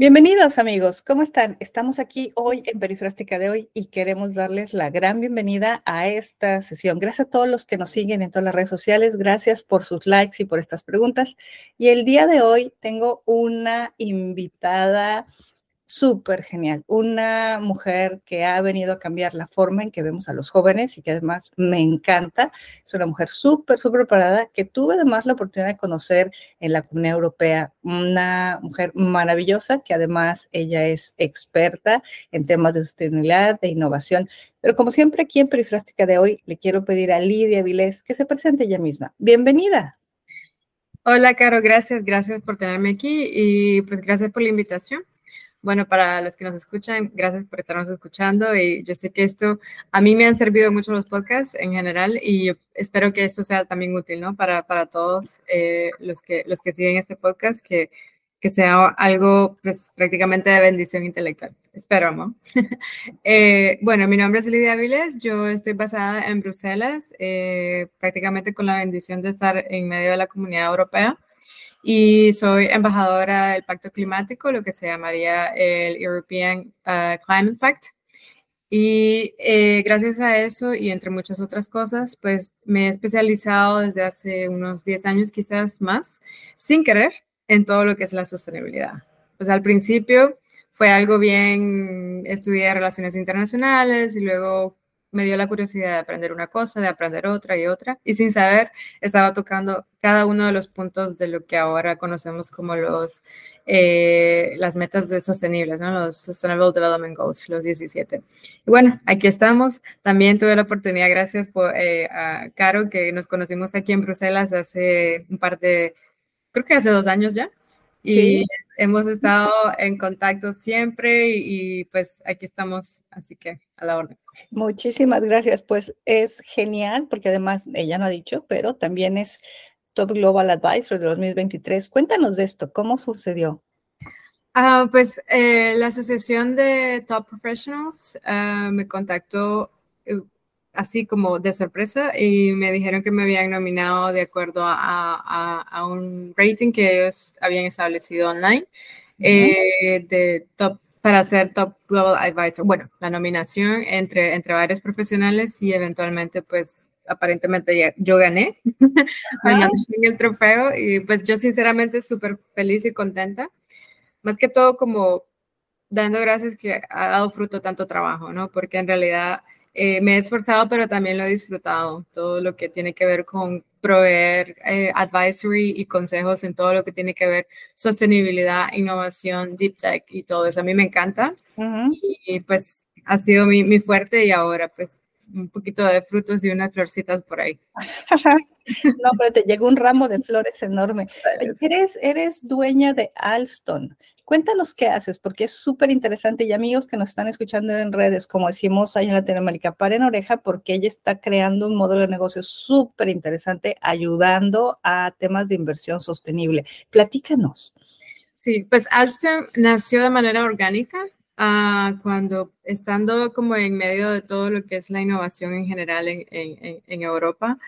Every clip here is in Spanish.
Bienvenidos amigos, ¿cómo están? Estamos aquí hoy en Perifrástica de hoy y queremos darles la gran bienvenida a esta sesión. Gracias a todos los que nos siguen en todas las redes sociales, gracias por sus likes y por estas preguntas. Y el día de hoy tengo una invitada súper genial. Una mujer que ha venido a cambiar la forma en que vemos a los jóvenes y que además me encanta. Es una mujer súper, súper preparada que tuve además la oportunidad de conocer en la Comunidad Europea. Una mujer maravillosa que además ella es experta en temas de sostenibilidad, de innovación. Pero como siempre aquí en Perifrástica de hoy, le quiero pedir a Lidia Vilés que se presente ella misma. Bienvenida. Hola, Caro, gracias, gracias por tenerme aquí y pues gracias por la invitación. Bueno, para los que nos escuchan, gracias por estarnos escuchando y yo sé que esto a mí me han servido mucho los podcasts en general y espero que esto sea también útil, ¿no? Para, para todos eh, los, que, los que siguen este podcast, que, que sea algo pues, prácticamente de bendición intelectual. Espero, ¿no? eh, bueno, mi nombre es Lidia Áviles, yo estoy basada en Bruselas, eh, prácticamente con la bendición de estar en medio de la comunidad europea y soy embajadora del Pacto Climático, lo que se llamaría el European uh, Climate Pact. Y eh, gracias a eso y entre muchas otras cosas, pues me he especializado desde hace unos 10 años quizás más, sin querer, en todo lo que es la sostenibilidad. Pues al principio fue algo bien, estudié relaciones internacionales y luego me dio la curiosidad de aprender una cosa, de aprender otra y otra, y sin saber estaba tocando cada uno de los puntos de lo que ahora conocemos como los, eh, las metas de sostenibles, ¿no? los Sustainable Development Goals, los 17. Y bueno, aquí estamos. También tuve la oportunidad, gracias por, eh, a Caro, que nos conocimos aquí en Bruselas hace un par de, creo que hace dos años ya. Y hemos estado en contacto siempre y, pues aquí estamos, así que a la orden. Muchísimas gracias. Pues es genial porque además ella no ha dicho, pero también es Top Global Advisor de 2023. Cuéntanos de esto, ¿cómo sucedió? Ah, pues eh, la Asociación de Top Professionals ah, me contactó eh, así como de sorpresa y me dijeron que me habían nominado de acuerdo a, a, un rating que ellos habían establecido online eh, de top para ser Top Global Advisor. Bueno, la nominación entre, entre varios profesionales y eventualmente pues aparentemente yo gané, me mandaron el trofeo y pues yo sinceramente súper feliz y contenta. Más que todo como dando gracias que ha dado fruto tanto trabajo, ¿no? Porque en realidad eh, me he esforzado, pero también lo he disfrutado. Todo lo que tiene que ver con proveer eh, advisory y consejos en todo lo que tiene que ver sostenibilidad, innovación, deep tech y todo eso. A mí me encanta. y, pues ha sido mi, mi fuerte y ahora pues un poquito de frutos y unas florcitas por ahí. no, pero te llegó un ramo de flores enorme. Eres, eres dueña de Alston. Cuéntanos qué haces, porque es súper interesante y amigos que nos están escuchando en redes, como decimos ahí en Latinoamérica, paren oreja porque ella está creando un modelo de negocio súper interesante ayudando a temas de inversión sostenible. Platícanos. Sí, pues Alstom nació de manera orgánica uh, cuando estando como en medio de todo lo que es la innovación en general en, en, en Europa.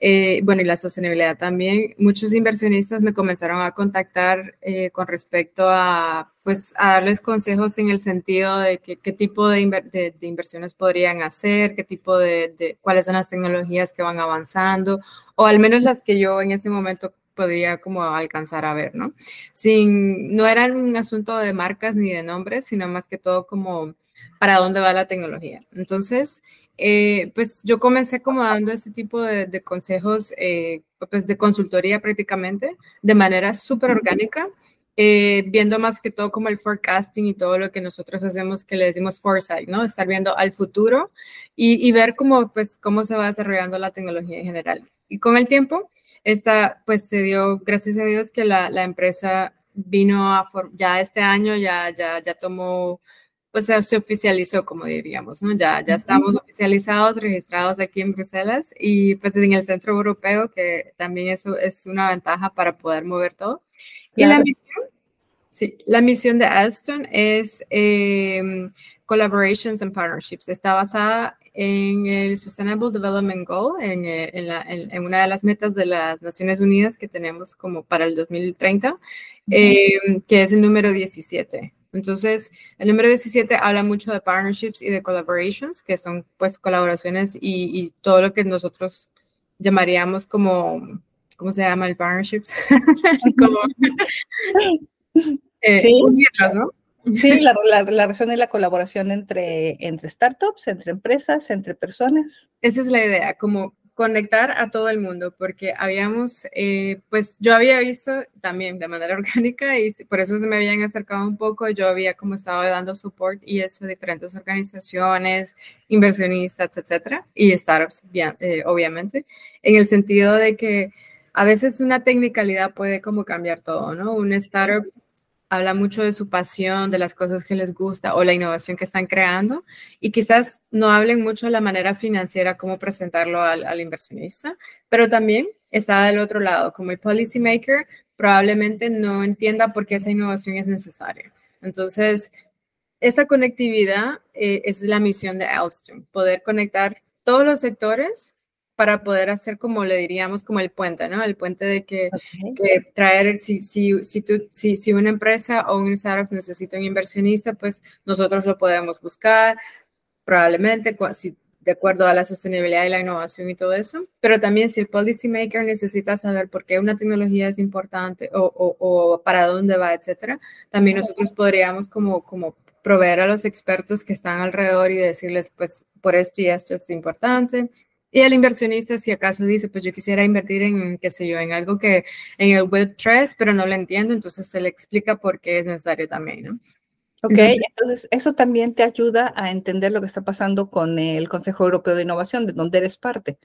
Eh, bueno, y la sostenibilidad también, muchos inversionistas me comenzaron a contactar eh, con respecto a, pues, a darles consejos en el sentido de qué tipo de, de, inversiones podrían hacer, qué tipo de, de, cuáles son las tecnologías que van avanzando, o al menos las que yo en ese momento podría como alcanzar a ver, ¿no? Sin, no era un asunto de marcas ni de nombres, sino más que todo como para dónde va la tecnología. Entonces, eh, pues yo comencé como dando este tipo de, consejos, eh, pues de consultoría prácticamente, de manera súper orgánica, eh, viendo más que todo como el forecasting y todo lo que nosotros hacemos que le decimos foresight, ¿no? Estar viendo al futuro y, ver cómo, pues, cómo se va desarrollando la tecnología en general. Y con el tiempo, esta, pues se dio, gracias a Dios, que la, la empresa vino a, ya este año, ya, ya, ya tomó pues se, oficializó, como diríamos, ¿no? Ya, ya estamos oficializados, registrados aquí en Bruselas y pues en el centro europeo, que también eso es una ventaja para poder mover todo. Y la misión, Sí, la misión de Alston es em, Collaborations and Partnerships. Está basada en el Sustainable Development Goal, en, eh, en, una de las metas de las Naciones Unidas que tenemos como para el 2030, em, que es el número 17. Entonces, el número 17 habla mucho de partnerships y de collaborations, que son pues colaboraciones y, y todo lo que nosotros llamaríamos como, ¿cómo se llama el partnerships? como, eh, sí. ¿no? Sí, la, la, relación y la colaboración entre, entre startups, entre empresas, entre personas. Esa es la idea, como conectar a todo el mundo, porque habíamos, eh, pues yo había visto también de manera orgánica y por eso me habían acercado un poco, yo había como estado dando support y eso a diferentes organizaciones, inversionistas, etcétera, y startups, eh, obviamente, en el sentido de que a veces una tecnicalidad puede como cambiar todo, ¿no? Un startup habla mucho de su pasión, de las cosas que les gusta o la innovación que están creando y quizás no hablen mucho de la manera financiera, cómo presentarlo al, inversionista, pero también está del otro lado, como el policymaker probablemente no entienda por qué esa innovación es necesaria. Entonces, esa conectividad eh, es la misión de Alstom, poder conectar todos los sectores para poder hacer como le diríamos como el puente, ¿no? El puente de que, traer, si, si, si, tú, si, si una empresa o un startup necesita un inversionista, pues nosotros lo podemos buscar, probablemente, si, de acuerdo a la sostenibilidad y la innovación y todo eso, pero también si el policy maker necesita saber por qué una tecnología es importante o, o, o para dónde va, etcétera, también nosotros podríamos como, como proveer a los expertos que están alrededor y decirles, pues, por esto y esto es importante, y el inversionista, si acaso dice, pues yo quisiera invertir en, qué sé yo, en algo que en el Web3, pero no lo entiendo, entonces se le explica por qué es necesario también, ¿no? Ok, entonces eso también te ayuda a entender lo que está pasando con el Consejo Europeo de Innovación, de donde eres parte.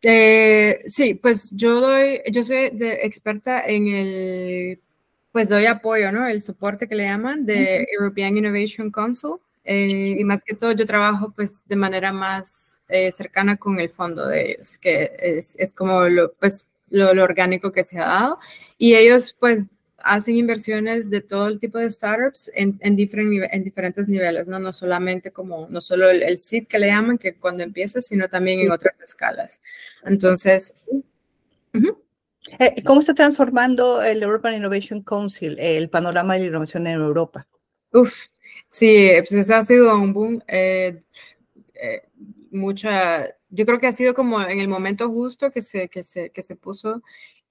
Eh, sí, pues yo doy, yo soy de experta en el, pues doy apoyo, ¿no? El soporte que le llaman de European Innovation Council. Eh, y más que todo yo trabajo pues de manera más eh, cercana con el fondo de ellos, que es, es como lo, pues, lo, orgánico que se ha dado. Y ellos pues hacen inversiones de todo el tipo de startups en, en, en diferentes niveles, ¿no? No solamente como, no solo el, el, seed que le llaman, que cuando empieza, sino también en otras escalas. Entonces... Eh, ¿Cómo está transformando el European Innovation Council el panorama de la innovación en Europa? Uf, sí, pues eso ha sido un boom. Eh, eh, mucha, yo creo que ha sido como en el momento justo que se, que se, que se puso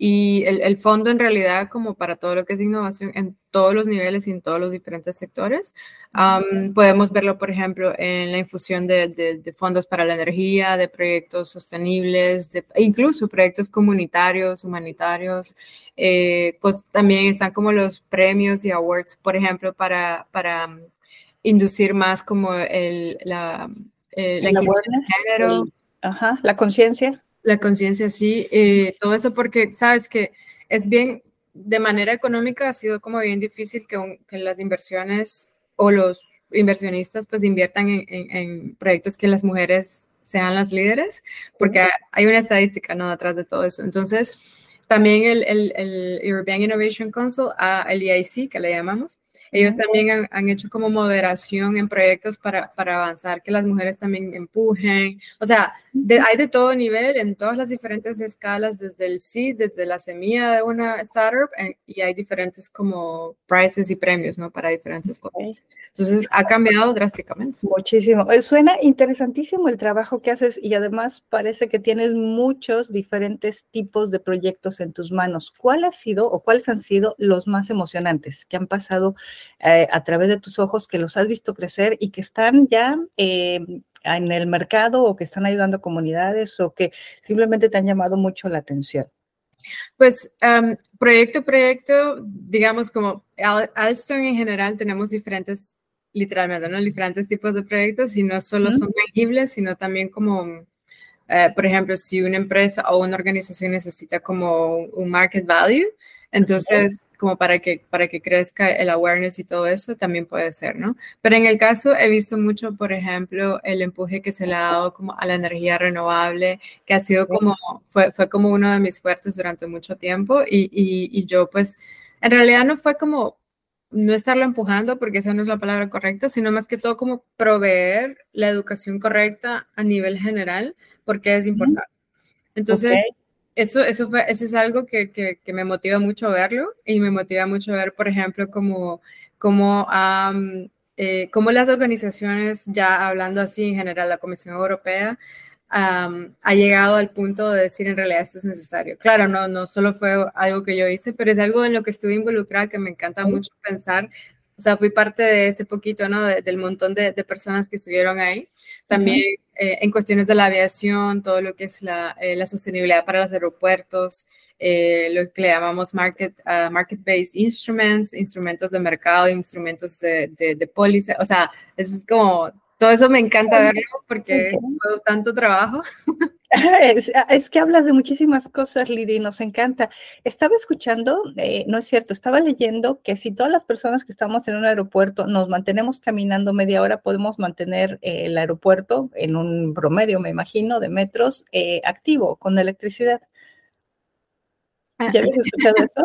y el, el, fondo en realidad como para todo lo que es innovación en todos los niveles y en todos los diferentes sectores. podemos verlo, por ejemplo, en la infusión de, de, fondos para la energía, de proyectos sostenibles, de, incluso proyectos comunitarios, humanitarios. Eh, también están como los premios y awards, por ejemplo, para, para inducir más como el, la eh, la, género. ajá, la conciencia. La conciencia, sí. Eh, todo eso porque, sabes que es bien, de manera económica ha sido como bien difícil que, que las inversiones o los inversionistas pues inviertan en, en, proyectos que las mujeres sean las líderes, porque hay una estadística ¿no? detrás de todo eso. Entonces, también el, el, el European Innovation Council, el EIC, que le llamamos, ellos también han, hecho como moderación en proyectos para, para, avanzar, que las mujeres también empujen. O sea, hay de todo nivel, en todas las diferentes escalas, desde el seed, desde la semilla de una startup, y hay diferentes como prizes y premios, ¿no? Para diferentes cosas. Entonces, ha cambiado drásticamente. Muchísimo. Eh, suena interesantísimo el trabajo que haces y además parece que tienes muchos diferentes tipos de proyectos en tus manos. ¿Cuál ha sido o cuáles han sido los más emocionantes que han pasado eh, a través de tus ojos, que los has visto crecer y que están ya em, en el mercado o que están ayudando a comunidades o que simplemente te han llamado mucho la atención? Pues proyecto a proyecto, digamos como Alstom en general tenemos diferentes literalmente, ¿no? Diferentes tipos de proyectos y no solo son tangibles, sino también como, eh, por ejemplo, si una empresa o una organización necesita como un market value, entonces, como para que, para que crezca el awareness y todo eso, también puede ser, ¿no? Pero en el caso, he visto mucho, por ejemplo, el empuje que se le ha dado como a la energía renovable, que ha sido como, fue, fue como uno de mis fuertes durante mucho tiempo y, y, y yo pues, en realidad no fue como no estarlo empujando, porque esa no es la palabra correcta, sino más que todo como proveer la educación correcta a nivel general, porque es importante. Entonces, eso, eso, fue, eso es algo que, que, me motiva mucho verlo y me motiva mucho ver, por ejemplo, como, como, eh, como las organizaciones, ya hablando así en general, la Comisión Europea, ha llegado al punto de decir en realidad esto es necesario. Claro, no, no solo fue algo que yo hice, pero es algo en lo que estuve involucrada que me encanta mucho pensar. O sea, fui parte de ese poquito, ¿no? del montón de, personas que estuvieron ahí. También eh, en cuestiones de la aviación, todo lo que es la, eh, la sostenibilidad para los aeropuertos, eh, lo que le llamamos market, uh, market-based instruments, instrumentos de mercado, instrumentos de, de, de póliza. O sea, es como todo eso me encanta verlo porque fue tanto trabajo. Es, que hablas de muchísimas cosas, Lidia, y nos encanta. Estaba escuchando, eh, no es cierto, estaba leyendo que si todas las personas que estamos en un aeropuerto nos mantenemos caminando media hora, podemos mantener eh, el aeropuerto en un promedio, me imagino, de metros eh, activo, con electricidad. ¿Ya habías escuchado eso?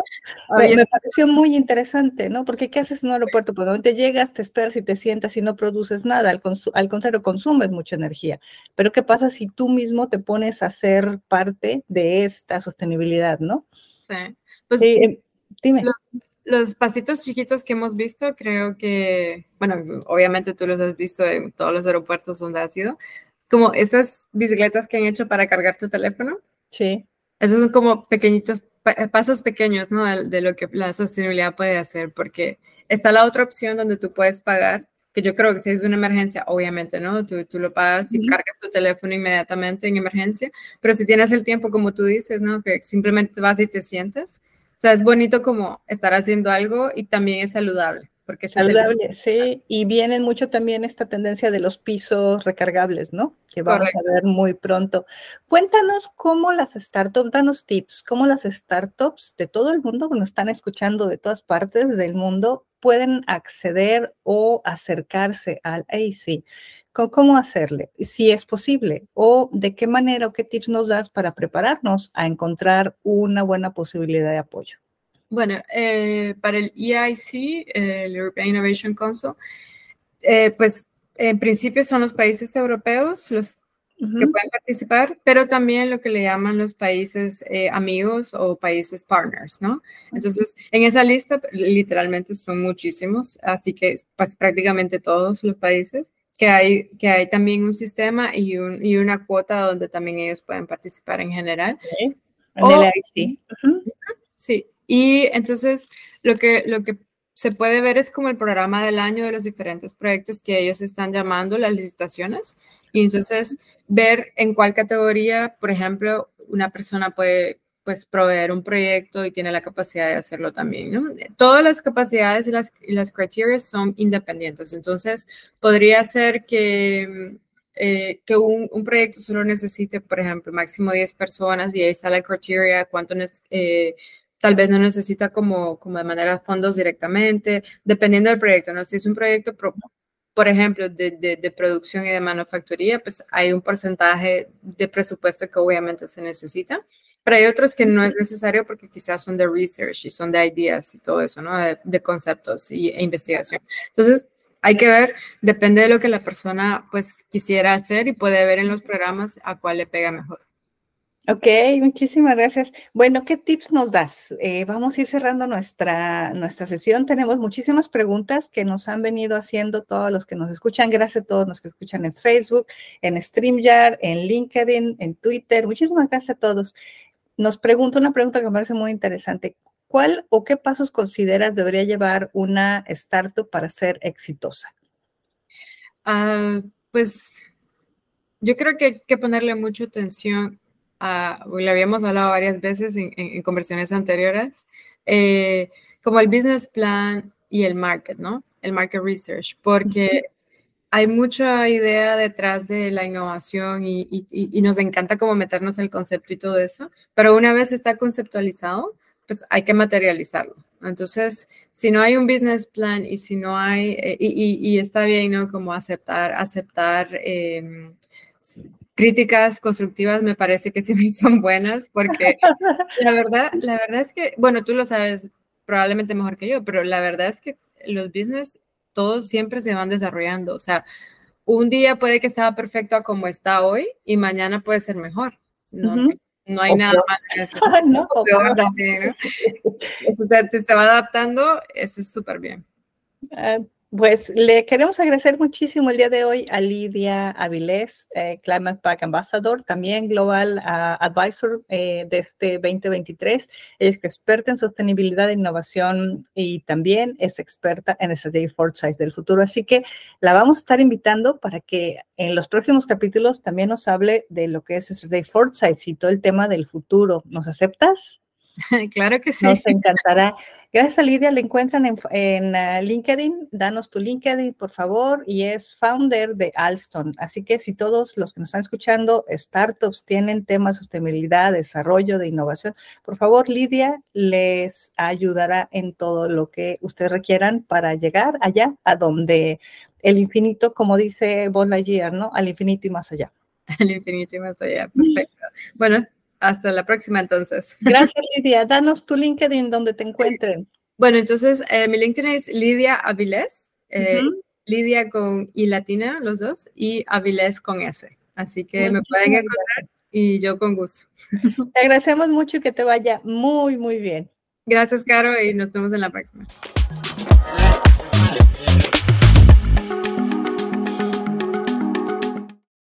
me, pareció muy interesante, ¿no? Porque ¿qué haces en un aeropuerto? Pues te llegas, te esperas y te sientas y no produces nada, al, al, contrario, consumes mucha energía. Pero ¿qué pasa si tú mismo te pones a ser parte de esta sostenibilidad, no? Sí. Pues, em, dime. Los, pasitos chiquitos que hemos visto, creo que, bueno, obviamente tú los has visto en todos los aeropuertos donde has ido, como estas bicicletas que han hecho para cargar tu teléfono. Sí. Esos son como pequeñitos eh, pasos pequeños, ¿no? De, lo que la sostenibilidad puede hacer, porque está la otra opción donde tú puedes pagar, que yo creo que si es una emergencia, obviamente, ¿no? Tú, tú lo pagas y cargas tu teléfono inmediatamente en emergencia, pero si tienes el tiempo, como tú dices, ¿no? Que simplemente vas y te sientes. O sea, es bonito como estar haciendo algo y también es saludable. Porque Saludable, sí. Y vienen mucho también esta tendencia de los pisos recargables, ¿no? Que vamos a ver muy pronto. Cuéntanos cómo las startups, danos tips, cómo las startups de todo el mundo, que nos están escuchando de todas partes del mundo, pueden acceder o acercarse al AC. ¿Cómo hacerle? Si es posible. O de qué manera o qué tips nos das para prepararnos a encontrar una buena posibilidad de apoyo. Bueno, eh, para el EIC, el European Innovation Council, eh, pues en principio son los países europeos los que pueden participar, pero también lo que le llaman los países eh, amigos o países partners, ¿no? Entonces, en esa lista literalmente son muchísimos, así que pues, prácticamente todos los países, que hay, que hay también un sistema y, un, y una cuota donde también ellos pueden participar en general. En el EIC. Sí, y entonces lo que, lo que se puede ver es como el programa del año de los diferentes proyectos que ellos están llamando las licitaciones. Y entonces ver en cuál categoría, por ejemplo, una persona puede pues proveer un proyecto y tiene la capacidad de hacerlo también, ¿no? Todas las capacidades y las, y las criterias son independientes. Entonces, podría ser que, eh, que un, un, proyecto solo necesite, por ejemplo, máximo 10 personas y ahí está la criteria, cuánto, eh, tal vez no necesita como, como de manera fondos directamente, dependiendo del proyecto, ¿no? Si es un proyecto, por ejemplo, de, de, producción y de manufacturía, pues hay un porcentaje de presupuesto que obviamente se necesita, pero hay otros que no es necesario porque quizás son de research y son de ideas y todo eso, ¿no? De, conceptos y, e investigación. Entonces, hay que ver, depende de lo que la persona pues quisiera hacer y puede ver en los programas a cuál le pega mejor. Ok, muchísimas gracias. Bueno, ¿qué tips nos das? Eh, vamos a ir cerrando nuestra, nuestra sesión. Tenemos muchísimas preguntas que nos han venido haciendo todos los que nos escuchan. Gracias a todos los que escuchan en Facebook, en StreamYard, en LinkedIn, en Twitter. Muchísimas gracias a todos. Nos pregunta una pregunta que me parece muy interesante. ¿Cuál o qué pasos consideras debería llevar una startup para ser exitosa? Ah, pues yo creo que hay que ponerle mucha atención le habíamos hablado varias veces en, conversiones anteriores, eh, como el business plan y el market, ¿no? El market research, porque hay mucha idea detrás de la innovación y, nos encanta como meternos el concepto y todo eso, pero una vez está conceptualizado, pues hay que materializarlo. Entonces, si no hay un business plan y si no hay, eh, y, está bien, ¿no? Como aceptar, aceptar em, críticas constructivas me parece que siempre son buenas porque la verdad, la verdad es que, bueno, tú lo sabes probablemente mejor que yo, pero la verdad es que los business, todos siempre se van desarrollando. O sea, un día puede que estaba perfecto a como está hoy y mañana puede ser mejor. No, no hay nada malo en eso. no, peor también. Eso si se va adaptando, eso es súper bien. Ah, pues le queremos agradecer muchísimo el día de hoy a Lidia Avilés, eh, Climate Pack Ambassador, también Global uh, Advisor eh, de este 2023. Ella es experta en sostenibilidad e innovación y también es experta en Strategy Foresight del futuro. Así que la vamos a estar invitando para que en los próximos capítulos también nos hable de lo que es Strategy Foresight y todo el tema del futuro. ¿Nos aceptas? Claro que sí. Nos encantará. Gracias Lidia, le encuentran en, ah, LinkedIn. Danos tu LinkedIn, por favor, y es founder de Alstom. Así que si todos los que nos están escuchando, startups, tienen temas de sostenibilidad, desarrollo, de innovación, por favor, Lidia les ayudará en todo lo que ustedes requieran para llegar allá, a donde el infinito, como dice Buzz Lightyear, ¿no? Al infinito y más allá. Al infinito y más allá, perfecto. Bueno, hasta la próxima entonces. Gracias, Lidia. Danos tu LinkedIn donde te encuentren. Bueno, entonces eh, mi LinkedIn es Lidia Avilés, eh, Lidia con I latina, los dos, y Avilés con S. Así que me pueden encontrar y yo con gusto. Te agradecemos mucho y que te vaya muy, muy bien. Gracias, Caro, y nos vemos en la próxima.